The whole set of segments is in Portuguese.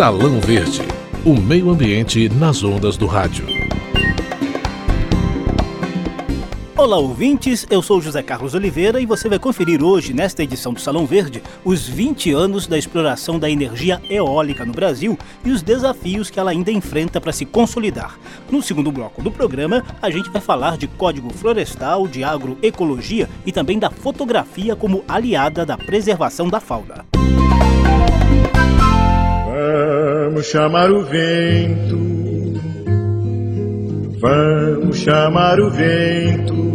Salão Verde, o meio ambiente nas ondas do rádio. Olá, ouvintes. Eu sou José Carlos Oliveira e você vai conferir hoje, nesta edição do Salão Verde, os 20 anos da exploração da energia eólica no Brasil e os desafios que ela ainda enfrenta para se consolidar. No segundo bloco do programa, a gente vai falar de código florestal, de agroecologia e também da fotografia como aliada da preservação da fauna. Vamos chamar o vento Vamos chamar o vento.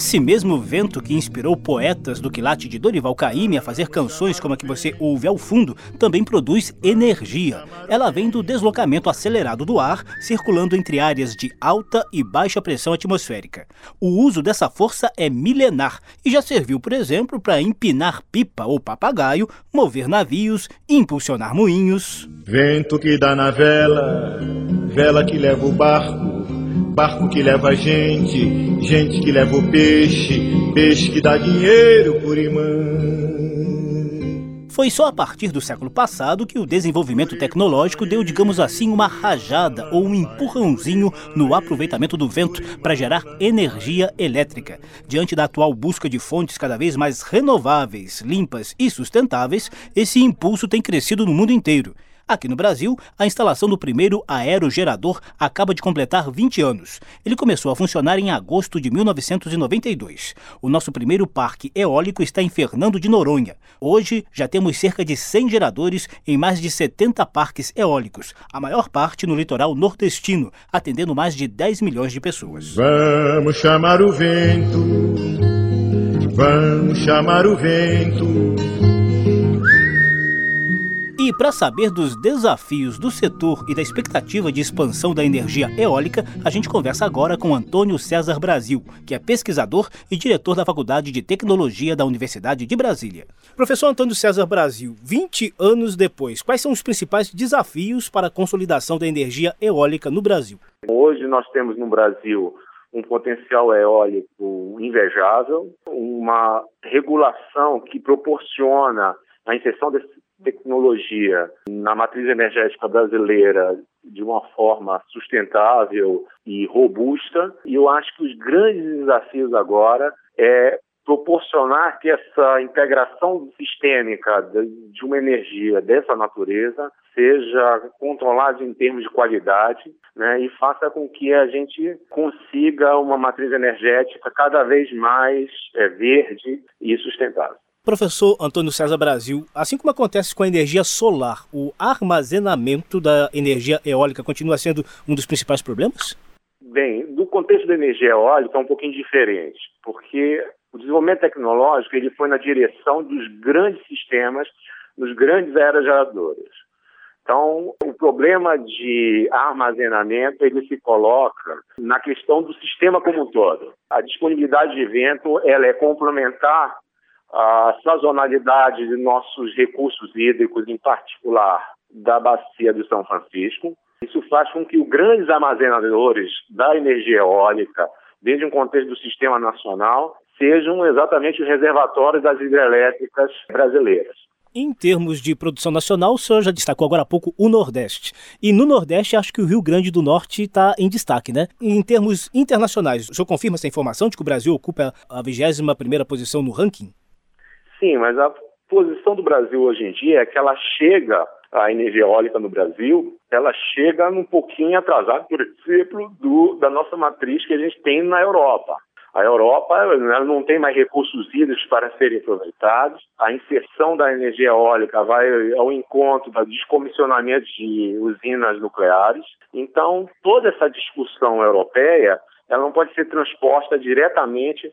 Esse mesmo vento que inspirou poetas do quilate de Dorival Caymmi a fazer canções como a que você ouve ao fundo, também produz energia. Ela vem do deslocamento acelerado do ar, circulando entre áreas de alta e baixa pressão atmosférica. O uso dessa força é milenar e já serviu, por exemplo, para empinar pipa ou papagaio, mover navios, impulsionar moinhos. Vento que dá na vela, vela que leva o barco barco que leva gente, gente que leva o peixe, peixe que dá dinheiro por imã. Foi só a partir do século passado que o desenvolvimento tecnológico deu, digamos assim, uma rajada ou um empurrãozinho no aproveitamento do vento para gerar energia elétrica. Diante da atual busca de fontes cada vez mais renováveis, limpas e sustentáveis, esse impulso tem crescido no mundo inteiro. Aqui no Brasil, a instalação do primeiro aerogerador acaba de completar 20 anos. Ele começou a funcionar em agosto de 1992. O nosso primeiro parque eólico está em Fernando de Noronha. Hoje, já temos cerca de 100 geradores em mais de 70 parques eólicos, a maior parte no litoral nordestino, atendendo mais de 10 milhões de pessoas. Vamos chamar o vento, vamos chamar o vento. E para saber dos desafios do setor e da expectativa de expansão da energia eólica, a gente conversa agora com Antônio César Brasil, que é pesquisador e diretor da Faculdade de Tecnologia da Universidade de Brasília. Professor Antônio César Brasil, 20 anos depois, quais são os principais desafios para a consolidação da energia eólica no Brasil? Hoje nós temos no Brasil um potencial eólico invejável, uma regulação que proporciona a inserção desse tecnologia na matriz energética brasileira de uma forma sustentável e robusta. E eu acho que os grandes desafios agora é proporcionar que essa integração sistêmica de uma energia dessa natureza seja controlada em termos de qualidade né, e faça com que a gente consiga uma matriz energética cada vez mais é, verde e sustentável. Professor Antônio César Brasil, assim como acontece com a energia solar, o armazenamento da energia eólica continua sendo um dos principais problemas? Bem, do contexto da energia eólica é um pouquinho diferente, porque o desenvolvimento tecnológico ele foi na direção dos grandes sistemas, dos grandes aerogeradores. Então, o problema de armazenamento ele se coloca na questão do sistema como um todo. A disponibilidade de vento ela é complementar a sazonalidade de nossos recursos hídricos, em particular da bacia do São Francisco. Isso faz com que os grandes armazenadores da energia eólica, desde um contexto do sistema nacional, sejam exatamente os reservatórios das hidrelétricas brasileiras. Em termos de produção nacional, o senhor já destacou agora há pouco o Nordeste. E no Nordeste, acho que o Rio Grande do Norte está em destaque, né? Em termos internacionais, o senhor confirma essa informação de que o Brasil ocupa a 21 primeira posição no ranking? Sim, mas a posição do Brasil hoje em dia é que ela chega, a energia eólica no Brasil, ela chega um pouquinho atrasada, por exemplo, do, da nossa matriz que a gente tem na Europa. A Europa não tem mais recursos hídricos para serem aproveitados. A inserção da energia eólica vai ao encontro do descomissionamento de usinas nucleares. Então, toda essa discussão europeia ela não pode ser transposta diretamente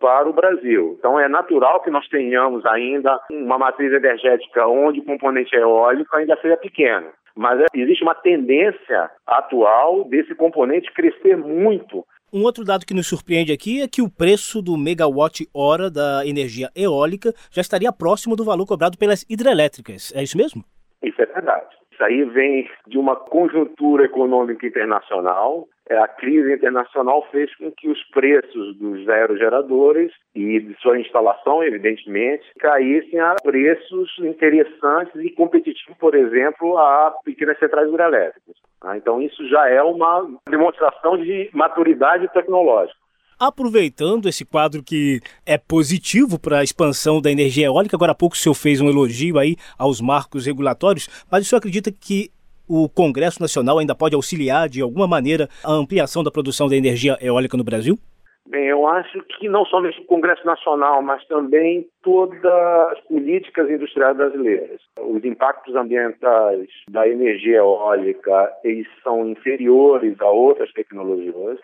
para o Brasil. Então é natural que nós tenhamos ainda uma matriz energética onde o componente eólico ainda seja pequeno. Mas é, existe uma tendência atual desse componente crescer muito. Um outro dado que nos surpreende aqui é que o preço do megawatt-hora da energia eólica já estaria próximo do valor cobrado pelas hidrelétricas. É isso mesmo? Isso é verdade. Isso aí vem de uma conjuntura econômica internacional. É, a crise internacional fez com que os preços dos aerogeradores e de sua instalação, evidentemente, caíssem a preços interessantes e competitivos, por exemplo, a pequenas centrais hidrelétricas. Ah, então, isso já é uma demonstração de maturidade tecnológica. Aproveitando esse quadro que é positivo para a expansão da energia eólica, agora há pouco o senhor fez um elogio aí aos marcos regulatórios, mas o senhor acredita que o Congresso Nacional ainda pode auxiliar de alguma maneira a ampliação da produção da energia eólica no Brasil? Bem, eu acho que não somente o Congresso Nacional, mas também todas as políticas industriais brasileiras. Os impactos ambientais da energia eólica eles são inferiores a outras tecnologias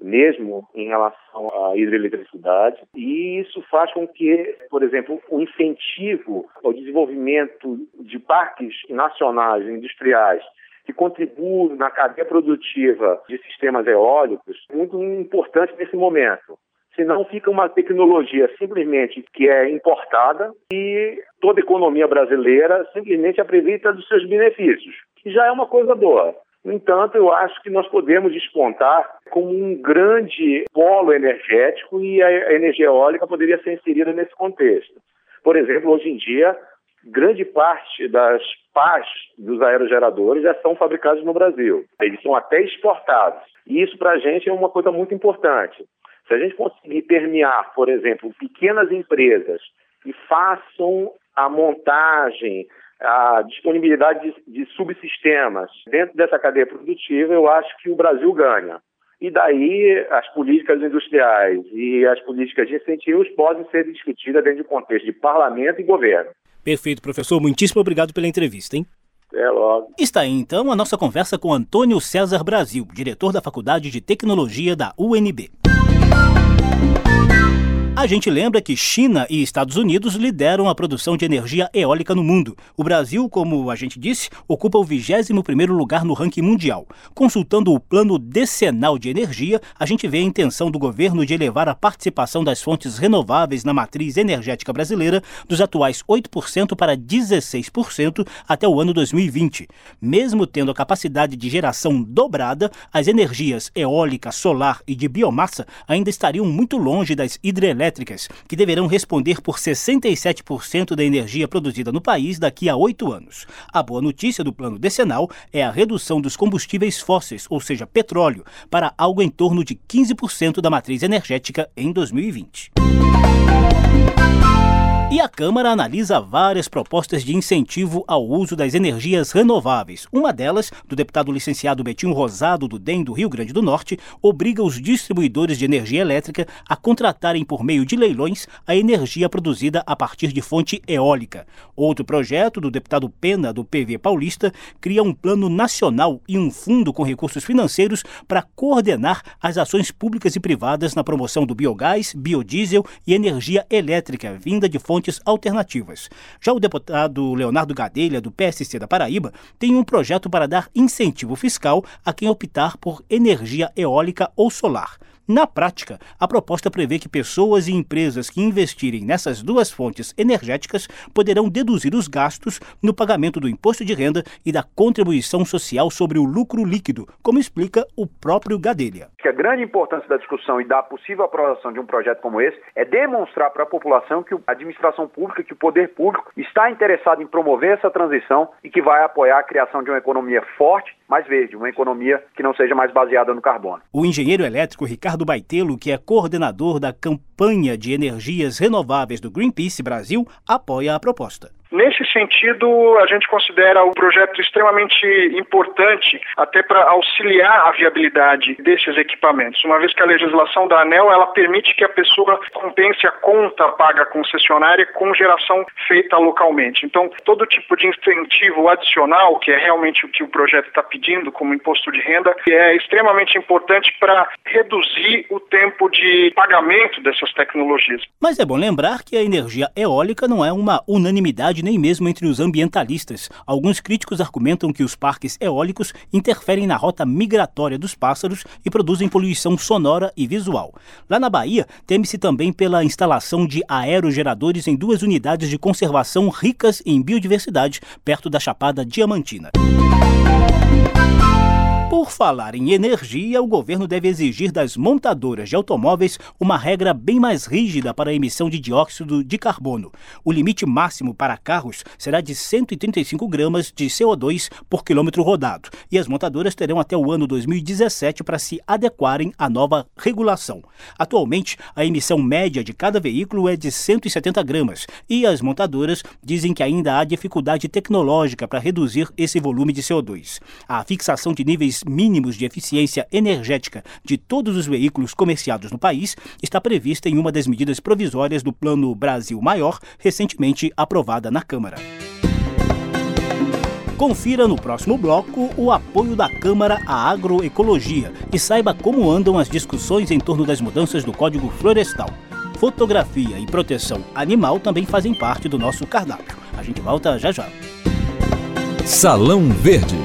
mesmo em relação à hidroeletricidade, e isso faz com que, por exemplo, o incentivo ao desenvolvimento de parques nacionais industriais que contribuem na cadeia produtiva de sistemas eólicos, muito importante nesse momento. Senão fica uma tecnologia simplesmente que é importada e toda a economia brasileira simplesmente aproveita dos seus benefícios, que já é uma coisa boa. No entanto, eu acho que nós podemos despontar como um grande polo energético e a energia eólica poderia ser inserida nesse contexto. Por exemplo, hoje em dia, grande parte das pás dos aerogeradores já são fabricados no Brasil. Eles são até exportados. E isso para a gente é uma coisa muito importante. Se a gente conseguir permear, por exemplo, pequenas empresas que façam a montagem, a disponibilidade de, de subsistemas dentro dessa cadeia produtiva, eu acho que o Brasil ganha. E daí as políticas industriais e as políticas de incentivos podem ser discutidas dentro do contexto de parlamento e governo. Perfeito, professor. Muitíssimo obrigado pela entrevista, hein? Até logo. Está aí então a nossa conversa com Antônio César Brasil, diretor da Faculdade de Tecnologia da UNB. A gente lembra que China e Estados Unidos lideram a produção de energia eólica no mundo. O Brasil, como a gente disse, ocupa o 21º lugar no ranking mundial. Consultando o Plano Decenal de Energia, a gente vê a intenção do governo de elevar a participação das fontes renováveis na matriz energética brasileira dos atuais 8% para 16% até o ano 2020. Mesmo tendo a capacidade de geração dobrada, as energias eólica, solar e de biomassa ainda estariam muito longe das hidrelétricas elétricas, que deverão responder por 67% da energia produzida no país daqui a oito anos. A boa notícia do plano decenal é a redução dos combustíveis fósseis, ou seja, petróleo, para algo em torno de 15% da matriz energética em 2020. E a Câmara analisa várias propostas de incentivo ao uso das energias renováveis. Uma delas, do deputado licenciado Betinho Rosado, do DEM do Rio Grande do Norte, obriga os distribuidores de energia elétrica a contratarem por meio de leilões a energia produzida a partir de fonte eólica. Outro projeto, do deputado Pena, do PV Paulista, cria um plano nacional e um fundo com recursos financeiros para coordenar as ações públicas e privadas na promoção do biogás, biodiesel e energia elétrica vinda de fontes fontes alternativas. Já o deputado Leonardo Gadelha, do PSC da Paraíba, tem um projeto para dar incentivo fiscal a quem optar por energia eólica ou solar. Na prática, a proposta prevê que pessoas e empresas que investirem nessas duas fontes energéticas poderão deduzir os gastos no pagamento do imposto de renda e da contribuição social sobre o lucro líquido, como explica o próprio Gadelha. A grande importância da discussão e da possível aprovação de um projeto como esse é demonstrar para a população que a administração pública, que o poder público está interessado em promover essa transição e que vai apoiar a criação de uma economia forte, mais verde, uma economia que não seja mais baseada no carbono. O engenheiro elétrico Ricardo Baitelo, que é coordenador da campanha de energias renováveis do Greenpeace Brasil, apoia a proposta. Nesse sentido, a gente considera o projeto extremamente importante até para auxiliar a viabilidade desses equipamentos, uma vez que a legislação da ANEL ela permite que a pessoa compense a conta paga à concessionária com geração feita localmente. Então, todo tipo de incentivo adicional, que é realmente o que o projeto está pedindo como imposto de renda, é extremamente importante para reduzir o tempo de pagamento dessas tecnologias. Mas é bom lembrar que a energia eólica não é uma unanimidade nem mesmo entre os ambientalistas. Alguns críticos argumentam que os parques eólicos interferem na rota migratória dos pássaros e produzem poluição sonora e visual. Lá na Bahia, teme-se também pela instalação de aerogeradores em duas unidades de conservação ricas em biodiversidade, perto da Chapada Diamantina. Por falar em energia, o governo deve exigir das montadoras de automóveis uma regra bem mais rígida para a emissão de dióxido de carbono. O limite máximo para carros será de 135 gramas de CO2 por quilômetro rodado, e as montadoras terão até o ano 2017 para se adequarem à nova regulação. Atualmente, a emissão média de cada veículo é de 170 gramas, e as montadoras dizem que ainda há dificuldade tecnológica para reduzir esse volume de CO2. A fixação de níveis mínimos de eficiência energética de todos os veículos comerciados no país está prevista em uma das medidas provisórias do Plano Brasil Maior, recentemente aprovada na Câmara. Confira no próximo bloco o apoio da Câmara à agroecologia e saiba como andam as discussões em torno das mudanças do Código Florestal. Fotografia e proteção animal também fazem parte do nosso cardápio. A gente volta já já. Salão Verde